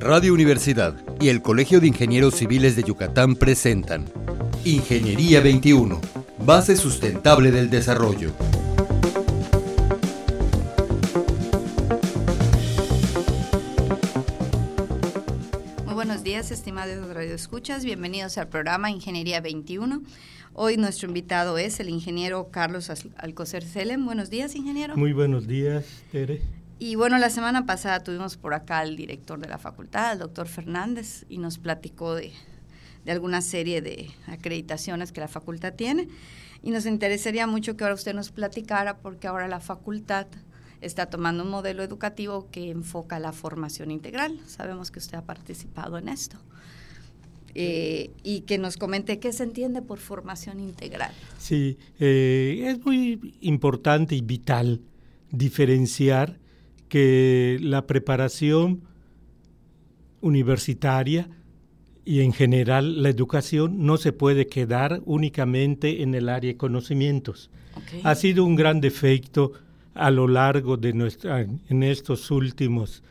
Radio Universidad y el Colegio de Ingenieros Civiles de Yucatán presentan Ingeniería 21, base sustentable del desarrollo. Muy buenos días, estimados radioescuchas. Bienvenidos al programa Ingeniería 21. Hoy nuestro invitado es el ingeniero Carlos Alcocer Celem. Buenos días, ingeniero. Muy buenos días, Tere. Y bueno, la semana pasada tuvimos por acá al director de la facultad, el doctor Fernández, y nos platicó de, alguna serie de acreditaciones que la facultad tiene. Y nos interesaría mucho que ahora usted nos platicara, porque ahora la facultad está tomando un modelo educativo que enfoca la formación integral. Sabemos que usted ha participado en esto. Eh, y que nos comente qué se entiende por formación integral. Sí, eh, es muy importante y vital diferenciar que la preparación universitaria y en general la educación no se puede quedar únicamente en el área de conocimientos. Ha sido un gran defecto a lo largo de nuestra, en estos últimos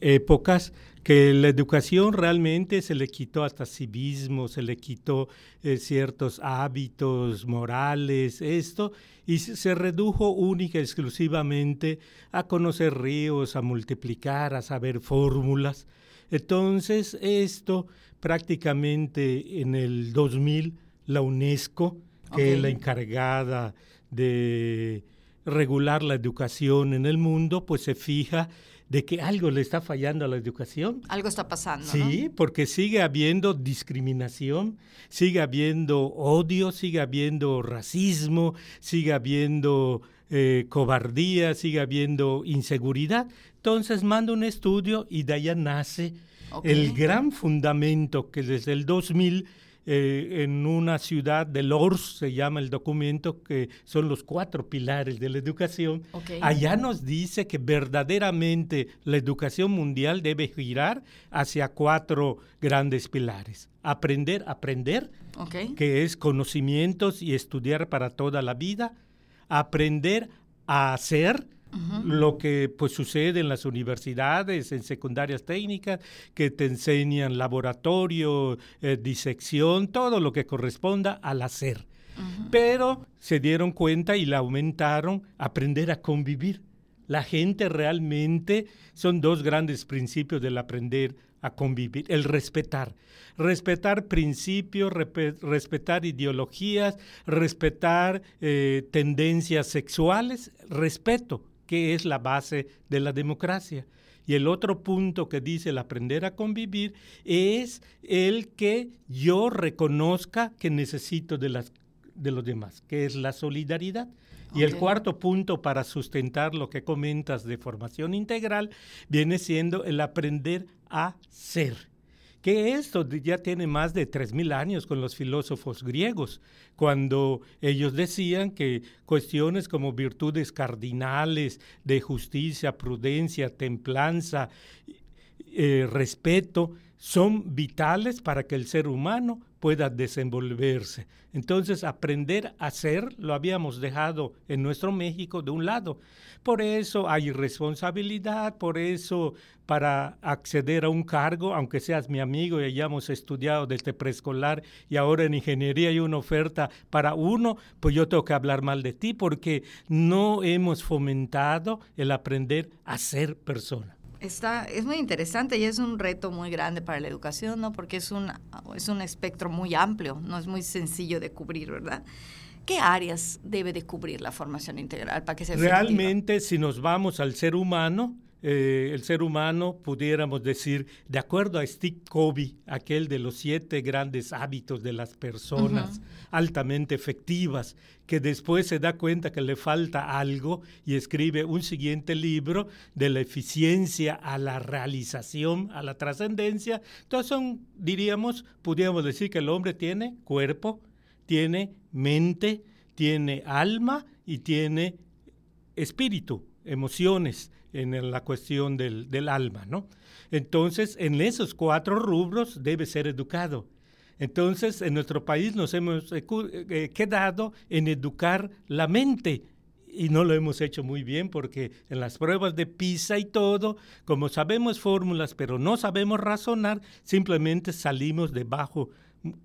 épocas que la educación realmente se le quitó hasta civismo, se le quitó eh, ciertos hábitos morales, esto, y se redujo única y exclusivamente a conocer ríos, a multiplicar, a saber fórmulas. Entonces, esto prácticamente en el 2000, la UNESCO, que es la encargada de regular la educación en el mundo, pues se fija de que algo le está fallando a la educación. Algo está pasando. Sí, porque sigue habiendo discriminación, sigue habiendo odio, sigue habiendo racismo, sigue habiendo eh, cobardía, sigue habiendo inseguridad. Entonces manda un estudio y de allá nace el gran fundamento que desde el 2000 eh, en una ciudad de Lors, se llama el documento, que son los cuatro pilares de la educación. Allá nos dice que verdaderamente la educación mundial debe girar hacia cuatro grandes pilares. Aprender, aprender, que es conocimientos y estudiar para toda la vida. Aprender a hacer, lo que pues sucede en las universidades, en secundarias técnicas, que te enseñan laboratorio, eh, disección, todo lo que corresponda al hacer. Pero se dieron cuenta y la aumentaron, aprender a convivir. La gente realmente son dos grandes principios del aprender a convivir, el respetar. Respetar principios, respetar ideologías, respetar eh, tendencias sexuales, respeto que es la base de la democracia. Y el otro punto que dice el aprender a convivir es el que yo reconozca que necesito de, las, de los demás, que es la solidaridad. Y el cuarto punto para sustentar lo que comentas de formación integral viene siendo el aprender a ser que esto ya tiene más de 3.000 años con los filósofos griegos, cuando ellos decían que cuestiones como virtudes cardinales de justicia, prudencia, templanza, eh, respeto, son vitales para que el ser humano pueda desenvolverse. Entonces, aprender a ser lo habíamos dejado en nuestro México de un lado. Por eso hay responsabilidad, por eso para acceder a un cargo, aunque seas mi amigo y hayamos estudiado desde preescolar y ahora en ingeniería hay una oferta para uno, pues yo tengo que hablar mal de ti porque no hemos fomentado el aprender a ser persona. Está, es muy interesante y es un reto muy grande para la educación, ¿no? Porque es un, es un espectro muy amplio, no es muy sencillo de cubrir, ¿verdad? ¿Qué áreas debe de cubrir la formación integral para que sea Realmente, si nos vamos al ser humano, eh, el ser humano, pudiéramos decir, de acuerdo a Steve Covey, aquel de los siete grandes hábitos de las personas altamente efectivas, que después se da cuenta que le falta algo y escribe un siguiente libro de la eficiencia a la realización, a la trascendencia. Entonces son, diríamos, pudiéramos decir que el hombre tiene cuerpo, tiene mente, tiene alma y tiene espíritu, emociones en la cuestión del, del alma, ¿no? Entonces, en esos cuatro rubros debe ser educado. Entonces, en nuestro país nos hemos eh, quedado en educar la mente y no lo hemos hecho muy bien porque en las pruebas de PISA y todo, como sabemos fórmulas pero no sabemos razonar, simplemente salimos debajo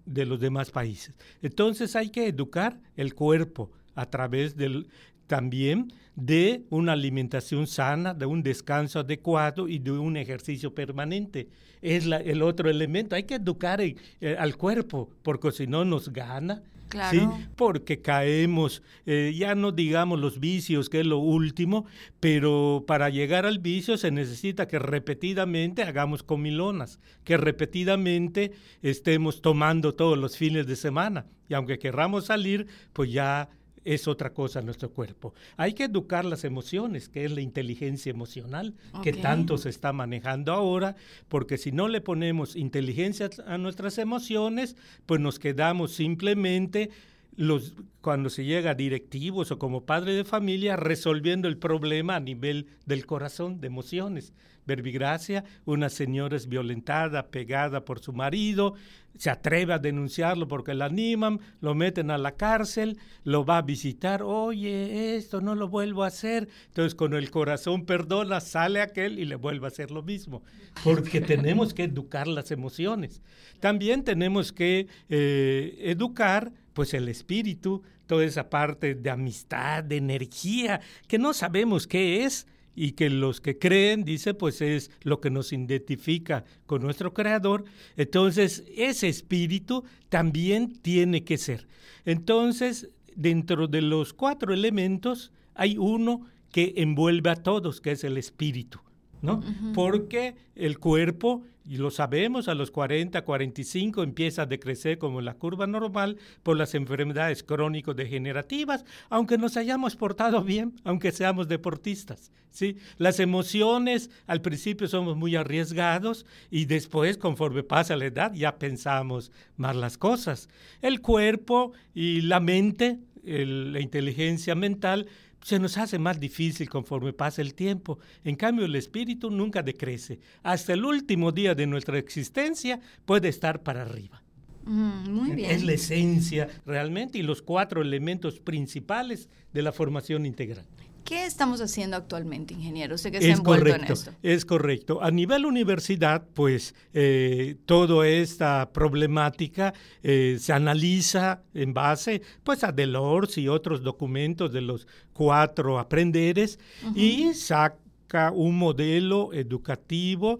de los demás países. Entonces hay que educar el cuerpo a través del también de una alimentación sana, de un descanso adecuado y de un ejercicio permanente. Es el otro elemento. Hay que educar eh, al cuerpo, porque si no nos gana ¿sí? Porque caemos, eh, ya no digamos los vicios, que es lo último, pero para llegar al vicio se necesita que repetidamente hagamos comilonas, que repetidamente estemos tomando todos los fines de semana. Y aunque querramos salir, pues ya es otra cosa nuestro cuerpo. Hay que educar las emociones, que es la inteligencia emocional, que tanto se está manejando ahora, porque si no le ponemos inteligencia a nuestras emociones, pues nos quedamos simplemente los, cuando se llega a directivos o como padre de familia resolviendo el problema a nivel del corazón, de emociones. Verbigracia, una señora es violentada, pegada por su marido, se atreve a denunciarlo porque la animan, lo meten a la cárcel, lo va a visitar, oye, esto no lo vuelvo a hacer. Entonces con el corazón perdona, sale aquel y le vuelve a hacer lo mismo, porque tenemos que educar las emociones. También tenemos que eh, educar pues el espíritu, toda esa parte de amistad, de energía, que no sabemos qué es, y que los que creen, dice, pues es lo que nos identifica con nuestro Creador. Entonces, ese espíritu también tiene que ser. Entonces, dentro de los cuatro elementos, hay uno que envuelve a todos, que es el espíritu. ¿no? Porque el cuerpo, y lo sabemos, a los 40, 45 empieza a decrecer como la curva normal por las enfermedades crónico-degenerativas, aunque nos hayamos portado bien, aunque seamos deportistas, ¿sí? Las emociones al principio somos muy arriesgados y después, conforme pasa la edad, ya pensamos más las cosas. El cuerpo y la mente, la inteligencia mental, se nos hace más difícil conforme pasa el tiempo. En cambio, el espíritu nunca decrece. Hasta el último día de nuestra existencia puede estar para arriba. Mm, muy bien. Es la esencia realmente y los cuatro elementos principales de la formación integral. ¿Qué estamos haciendo actualmente, ingeniero? Usted que se ha envuelto correcto, en esto. Es correcto. A nivel universidad, pues eh, toda esta problemática eh, se analiza en base pues, a Delors y otros documentos de los cuatro aprenderes y saca un modelo educativo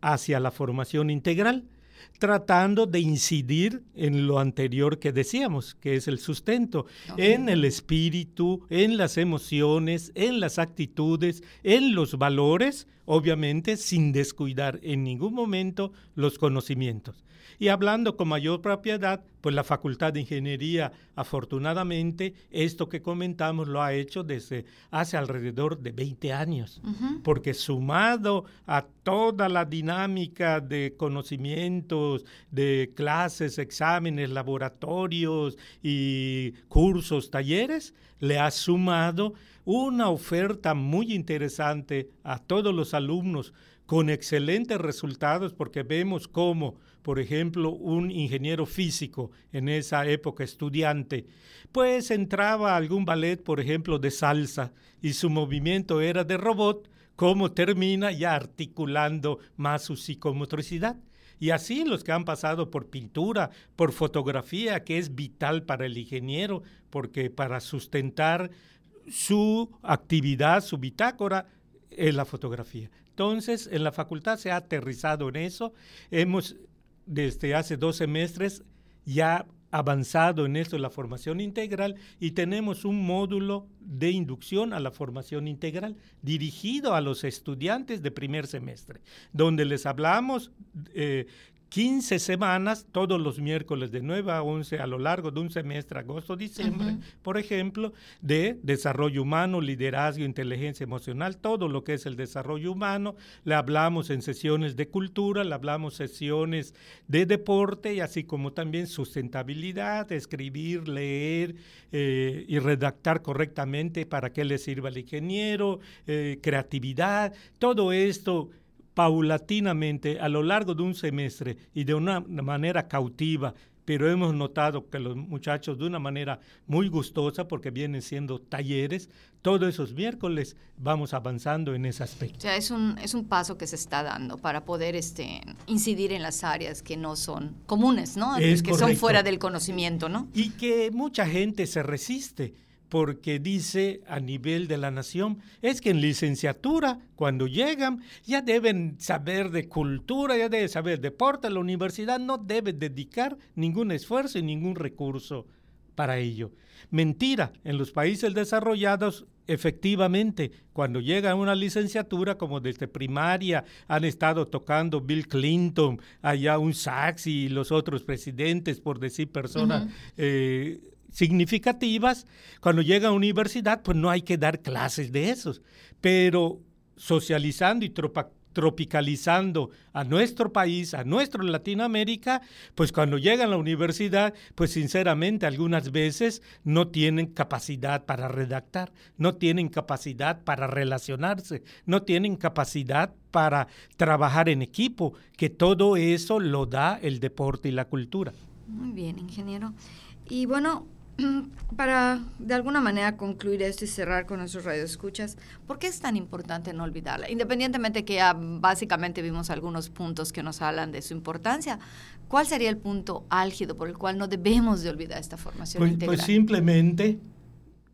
hacia la formación integral tratando de incidir en lo anterior que decíamos, que es el sustento, en el espíritu, en las emociones, en las actitudes, en los valores, obviamente sin descuidar en ningún momento los conocimientos. Y hablando con mayor propiedad, pues la Facultad de Ingeniería, afortunadamente, esto que comentamos lo ha hecho desde hace alrededor de 20 años, porque sumado a toda la dinámica de conocimientos, de clases, exámenes, laboratorios y cursos, talleres, le ha sumado una oferta muy interesante a todos los alumnos con excelentes resultados porque vemos cómo, por ejemplo, un ingeniero físico en esa época estudiante, pues entraba a algún ballet, por ejemplo, de salsa y su movimiento era de robot, cómo termina ya articulando más su psicomotricidad. Y así los que han pasado por pintura, por fotografía, que es vital para el ingeniero, porque para sustentar su actividad, su bitácora, es la fotografía. Entonces, en la facultad se ha aterrizado en eso. Hemos, desde hace dos semestres, ya avanzado en esto, la formación integral, y tenemos un módulo de inducción a la formación integral dirigido a los estudiantes de primer semestre, donde les hablamos eh, 15 semanas, todos los miércoles de 9 a 11 a lo largo de un semestre, agosto, diciembre, por ejemplo, de desarrollo humano, liderazgo, inteligencia emocional, todo lo que es el desarrollo humano. Le hablamos en sesiones de cultura, le hablamos sesiones de deporte y así como también sustentabilidad, escribir, leer eh, y redactar correctamente para que le sirva al ingeniero, eh, creatividad, todo esto paulatinamente a lo largo de un semestre y de una manera cautiva, pero hemos notado que los muchachos de una manera muy gustosa, porque vienen siendo talleres, todos esos miércoles vamos avanzando en ese aspecto. O sea, es un, es un paso que se está dando para poder este, incidir en las áreas que no son comunes, ¿no? Es que son fuera del conocimiento, ¿no? Y que mucha gente se resiste porque dice a nivel de la nación, es que en licenciatura, cuando llegan, ya deben saber de cultura, ya deben saber deporte, la universidad no debe dedicar ningún esfuerzo y ningún recurso para ello. Mentira, en los países desarrollados, efectivamente, cuando llega a una licenciatura, como desde primaria han estado tocando Bill Clinton, allá un sax y los otros presidentes, por decir personas significativas, cuando llega a universidad, pues no hay que dar clases de esos, pero socializando y tropicalizando a nuestro país, a nuestra Latinoamérica, pues cuando llegan a la universidad, pues sinceramente algunas veces no tienen capacidad para redactar, no tienen capacidad para relacionarse, no tienen capacidad para trabajar en equipo, que todo eso lo da el deporte y la cultura. Muy bien, ingeniero. Y bueno, para de alguna manera concluir esto y cerrar con nuestros radioescuchas, ¿por qué es tan importante no olvidarla? Independientemente que ya básicamente vimos algunos puntos que nos hablan de su importancia, ¿cuál sería el punto álgido por el cual no debemos de olvidar esta formación pues, integral? Pues simplemente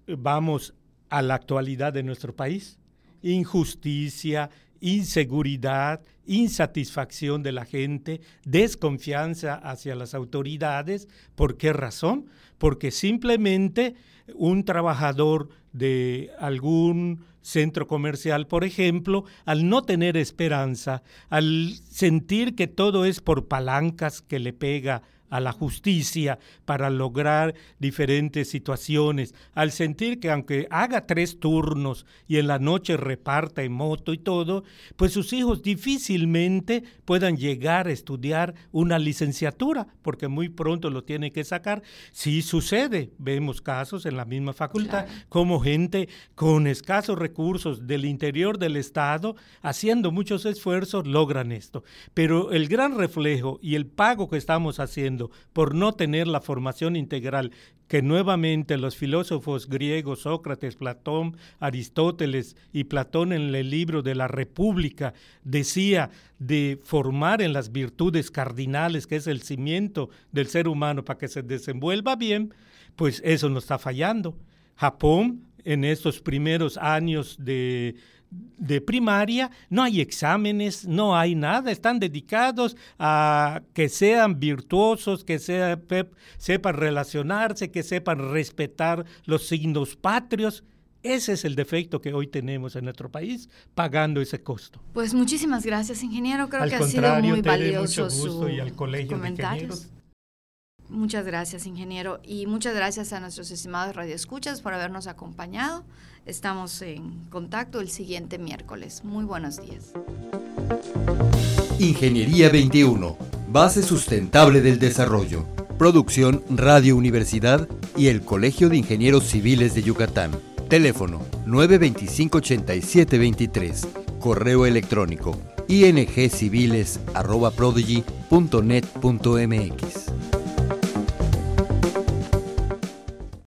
eh, vamos a la actualidad de nuestro país. Injusticia, inseguridad, insatisfacción de la gente, desconfianza hacia las autoridades. ¿Por qué razón? Porque simplemente un trabajador de algún centro comercial, por ejemplo, al no tener esperanza, al sentir que todo es por palancas que le pega a la justicia para lograr diferentes situaciones, al sentir que aunque haga tres turnos y en la noche reparta en moto y todo, pues sus hijos difícilmente puedan llegar a estudiar una licenciatura, porque muy pronto lo tiene que sacar. Sí sucede, vemos casos en la misma facultad, como gente con escasos recursos del interior del Estado, haciendo muchos esfuerzos, logran esto. Pero el gran reflejo y el pago que estamos haciendo por no tener la formación integral que nuevamente los filósofos griegos Sócrates, Platón, Aristóteles y Platón en el libro de la República decía de formar en las virtudes cardinales, que es el cimiento del ser humano para que se desenvuelva bien, pues eso no está fallando. Japón en estos primeros años de, de primaria, no hay exámenes, no hay nada, están dedicados a que sean virtuosos, que sepan relacionarse, que sepan respetar los signos patrios. Ese es el defecto que hoy tenemos en nuestro país, pagando ese costo. Pues muchísimas gracias, ingeniero. Creo que ha sido muy valioso mucho gusto y al colegio comentarios. Muchas gracias, ingeniero. Y muchas gracias a nuestros estimados radioescuchas por habernos acompañado. Estamos en contacto el siguiente miércoles. Muy buenos días. Ingeniería 21, base sustentable del desarrollo. Producción Radio Universidad y el Colegio de Ingenieros Civiles de Yucatán. Teléfono 925-8723. Correo electrónico ingciviles.prodigy.net.mx.